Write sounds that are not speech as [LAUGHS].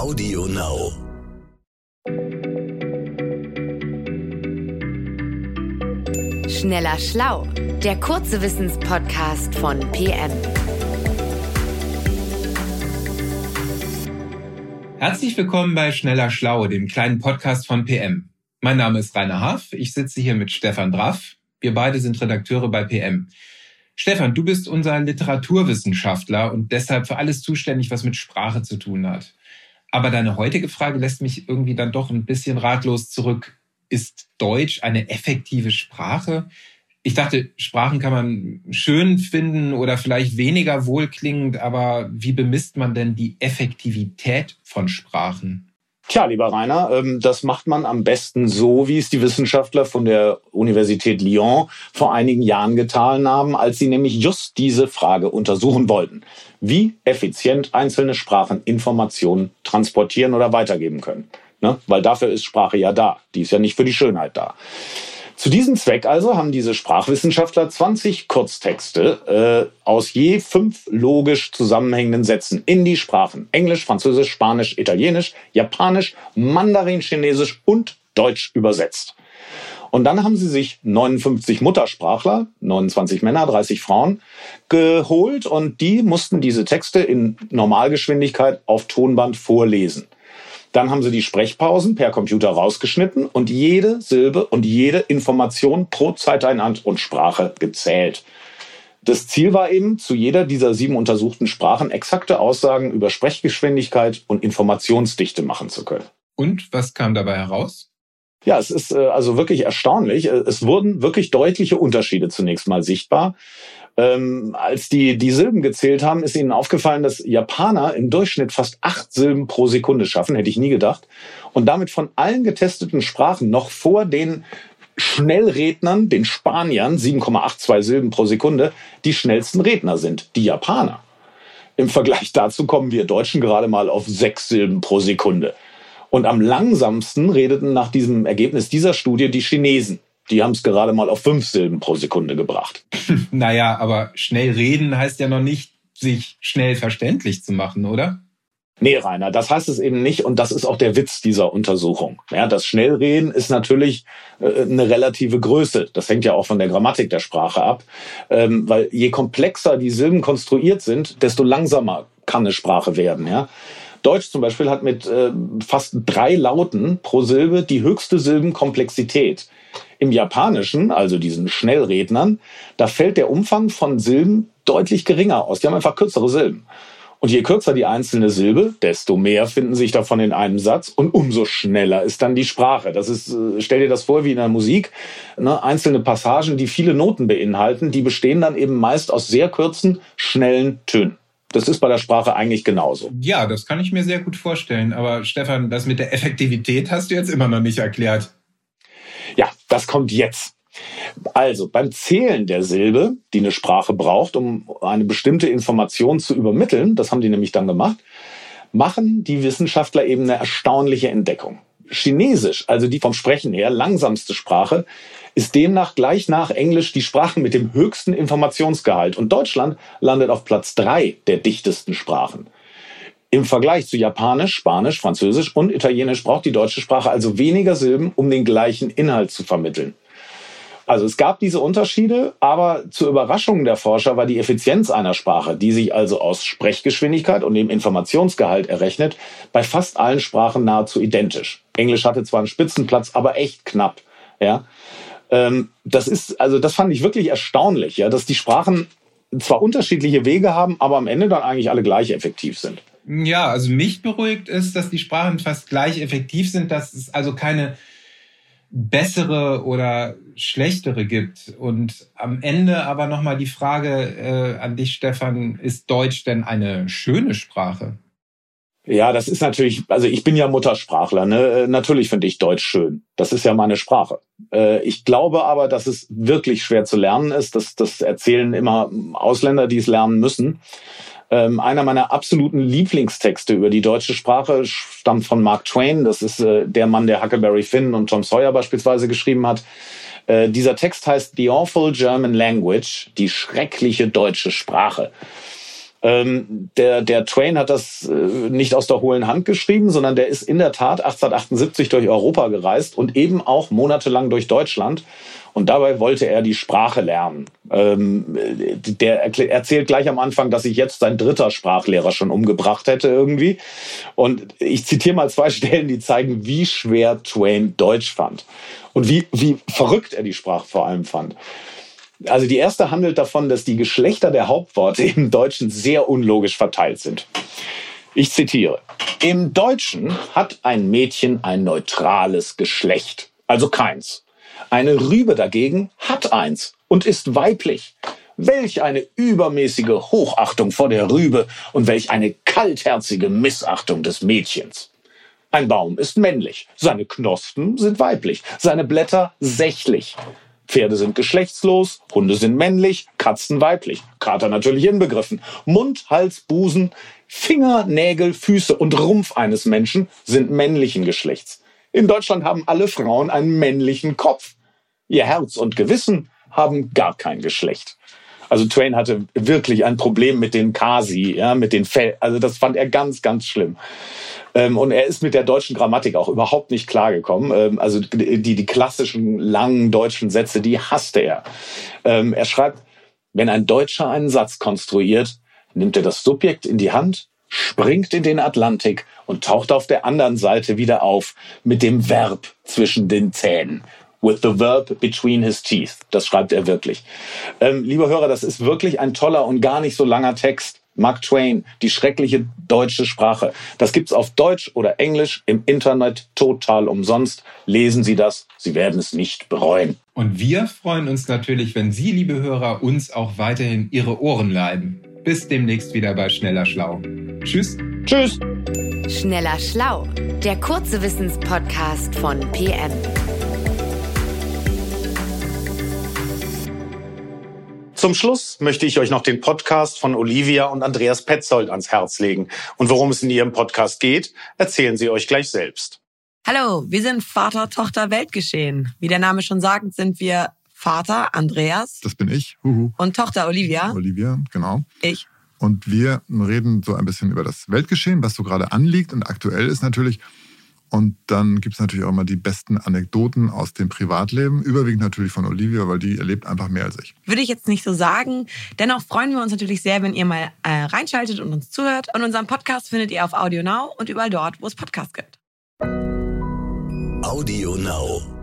Audio Now. Schneller Schlau, der kurze Wissenspodcast von PM. Herzlich willkommen bei Schneller Schlau, dem kleinen Podcast von PM. Mein Name ist Rainer Haff, ich sitze hier mit Stefan Draff. Wir beide sind Redakteure bei PM. Stefan, du bist unser Literaturwissenschaftler und deshalb für alles zuständig, was mit Sprache zu tun hat. Aber deine heutige Frage lässt mich irgendwie dann doch ein bisschen ratlos zurück. Ist Deutsch eine effektive Sprache? Ich dachte, Sprachen kann man schön finden oder vielleicht weniger wohlklingend, aber wie bemisst man denn die Effektivität von Sprachen? Tja, lieber Rainer, ähm, das macht man am besten so, wie es die Wissenschaftler von der Universität Lyon vor einigen Jahren getan haben, als sie nämlich just diese Frage untersuchen wollten. Wie effizient einzelne Sprachen Informationen transportieren oder weitergeben können. Ne? Weil dafür ist Sprache ja da. Die ist ja nicht für die Schönheit da. Zu diesem Zweck also haben diese Sprachwissenschaftler 20 Kurztexte äh, aus je fünf logisch zusammenhängenden Sätzen in die Sprachen Englisch, Französisch, Spanisch, Italienisch, Japanisch, Mandarin, Chinesisch und Deutsch übersetzt. Und dann haben sie sich 59 Muttersprachler, 29 Männer, 30 Frauen geholt und die mussten diese Texte in Normalgeschwindigkeit auf Tonband vorlesen. Dann haben sie die Sprechpausen per Computer rausgeschnitten und jede Silbe und jede Information pro Zeiteinheit und Sprache gezählt. Das Ziel war eben, zu jeder dieser sieben untersuchten Sprachen exakte Aussagen über Sprechgeschwindigkeit und Informationsdichte machen zu können. Und was kam dabei heraus? Ja, es ist äh, also wirklich erstaunlich. Es wurden wirklich deutliche Unterschiede zunächst mal sichtbar. Ähm, als die die Silben gezählt haben, ist ihnen aufgefallen, dass Japaner im Durchschnitt fast acht Silben pro Sekunde schaffen, hätte ich nie gedacht. Und damit von allen getesteten Sprachen noch vor den Schnellrednern, den Spaniern, 7,82 Silben pro Sekunde, die schnellsten Redner sind, die Japaner. Im Vergleich dazu kommen wir Deutschen gerade mal auf sechs Silben pro Sekunde. Und am langsamsten redeten nach diesem Ergebnis dieser Studie die Chinesen. Die haben es gerade mal auf fünf Silben pro Sekunde gebracht. [LAUGHS] naja, aber schnell reden heißt ja noch nicht, sich schnell verständlich zu machen, oder? Nee, Rainer, das heißt es eben nicht und das ist auch der Witz dieser Untersuchung. Ja, das Schnellreden ist natürlich äh, eine relative Größe. Das hängt ja auch von der Grammatik der Sprache ab, ähm, weil je komplexer die Silben konstruiert sind, desto langsamer kann eine Sprache werden. Ja, Deutsch zum Beispiel hat mit äh, fast drei Lauten pro Silbe die höchste Silbenkomplexität. Im Japanischen, also diesen Schnellrednern, da fällt der Umfang von Silben deutlich geringer aus. Die haben einfach kürzere Silben. Und je kürzer die einzelne Silbe, desto mehr finden sich davon in einem Satz und umso schneller ist dann die Sprache. Das ist, äh, stell dir das vor wie in der Musik, ne? einzelne Passagen, die viele Noten beinhalten, die bestehen dann eben meist aus sehr kurzen, schnellen Tönen. Das ist bei der Sprache eigentlich genauso. Ja, das kann ich mir sehr gut vorstellen. Aber Stefan, das mit der Effektivität hast du jetzt immer noch nicht erklärt. Ja, das kommt jetzt. Also beim Zählen der Silbe, die eine Sprache braucht, um eine bestimmte Information zu übermitteln, das haben die nämlich dann gemacht, machen die Wissenschaftler eben eine erstaunliche Entdeckung. Chinesisch, also die vom Sprechen her langsamste Sprache, ist demnach gleich nach Englisch die Sprache mit dem höchsten Informationsgehalt. Und Deutschland landet auf Platz drei der dichtesten Sprachen. Im Vergleich zu Japanisch, Spanisch, Französisch und Italienisch braucht die deutsche Sprache also weniger Silben, um den gleichen Inhalt zu vermitteln. Also es gab diese Unterschiede, aber zur Überraschung der Forscher war die Effizienz einer Sprache, die sich also aus Sprechgeschwindigkeit und dem Informationsgehalt errechnet, bei fast allen Sprachen nahezu identisch. Englisch hatte zwar einen Spitzenplatz, aber echt knapp. Ja, das ist also das fand ich wirklich erstaunlich, ja, dass die Sprachen zwar unterschiedliche Wege haben, aber am Ende dann eigentlich alle gleich effektiv sind. Ja, also mich beruhigt ist, dass die Sprachen fast gleich effektiv sind, dass es also keine bessere oder schlechtere gibt. Und am Ende aber nochmal die Frage äh, an dich, Stefan, ist Deutsch denn eine schöne Sprache? Ja, das ist natürlich, also ich bin ja Muttersprachler, ne? Äh, natürlich finde ich Deutsch schön. Das ist ja meine Sprache. Äh, ich glaube aber, dass es wirklich schwer zu lernen ist. Das, das erzählen immer Ausländer, die es lernen müssen. Ähm, einer meiner absoluten Lieblingstexte über die deutsche Sprache stammt von Mark Twain. Das ist äh, der Mann, der Huckleberry Finn und Tom Sawyer beispielsweise geschrieben hat. Dieser Text heißt The Awful German Language, die schreckliche deutsche Sprache. Ähm, der, der Twain hat das äh, nicht aus der hohlen Hand geschrieben, sondern der ist in der Tat 1878 durch Europa gereist und eben auch monatelang durch Deutschland. Und dabei wollte er die Sprache lernen. Ähm, der erzählt gleich am Anfang, dass sich jetzt sein dritter Sprachlehrer schon umgebracht hätte irgendwie. Und ich zitiere mal zwei [LAUGHS] Stellen, die zeigen, wie schwer Twain Deutsch fand. Und wie, wie verrückt er die Sprache vor allem fand. Also die erste handelt davon, dass die Geschlechter der Hauptworte im Deutschen sehr unlogisch verteilt sind. Ich zitiere. Im Deutschen hat ein Mädchen ein neutrales Geschlecht, also keins. Eine Rübe dagegen hat eins und ist weiblich. Welch eine übermäßige Hochachtung vor der Rübe und welch eine kaltherzige Missachtung des Mädchens. Ein Baum ist männlich, seine Knospen sind weiblich, seine Blätter sächlich. Pferde sind geschlechtslos, Hunde sind männlich, Katzen weiblich, Kater natürlich inbegriffen. Mund, Hals, Busen, Finger, Nägel, Füße und Rumpf eines Menschen sind männlichen Geschlechts. In Deutschland haben alle Frauen einen männlichen Kopf. Ihr Herz und Gewissen haben gar kein Geschlecht. Also Twain hatte wirklich ein Problem mit den Kasi, ja, mit den Fell. Also das fand er ganz, ganz schlimm. Ähm, und er ist mit der deutschen Grammatik auch überhaupt nicht klargekommen. Ähm, also die, die klassischen langen deutschen Sätze, die hasste er. Ähm, er schreibt, wenn ein Deutscher einen Satz konstruiert, nimmt er das Subjekt in die Hand, springt in den Atlantik und taucht auf der anderen Seite wieder auf mit dem Verb zwischen den Zähnen. With the verb between his teeth. Das schreibt er wirklich. Ähm, lieber Hörer, das ist wirklich ein toller und gar nicht so langer Text. Mark Twain, die schreckliche deutsche Sprache. Das gibt's auf Deutsch oder Englisch im Internet total umsonst. Lesen Sie das, Sie werden es nicht bereuen. Und wir freuen uns natürlich, wenn Sie, liebe Hörer, uns auch weiterhin Ihre Ohren leiden. Bis demnächst wieder bei Schneller Schlau. Tschüss. Tschüss. Schneller Schlau, der kurze Wissenspodcast von PM. Zum Schluss möchte ich euch noch den Podcast von Olivia und Andreas Petzold ans Herz legen. Und worum es in ihrem Podcast geht, erzählen sie euch gleich selbst. Hallo, wir sind Vater, Tochter, Weltgeschehen. Wie der Name schon sagt, sind wir Vater Andreas. Das bin ich. Huhu. Und Tochter Olivia. Olivia, genau. Ich. Und wir reden so ein bisschen über das Weltgeschehen, was so gerade anliegt und aktuell ist natürlich. Und dann gibt es natürlich auch immer die besten Anekdoten aus dem Privatleben, überwiegend natürlich von Olivia, weil die erlebt einfach mehr als ich. Würde ich jetzt nicht so sagen. Dennoch freuen wir uns natürlich sehr, wenn ihr mal äh, reinschaltet und uns zuhört. Und unseren Podcast findet ihr auf Audio Now und überall dort, wo es Podcasts gibt. Audio Now.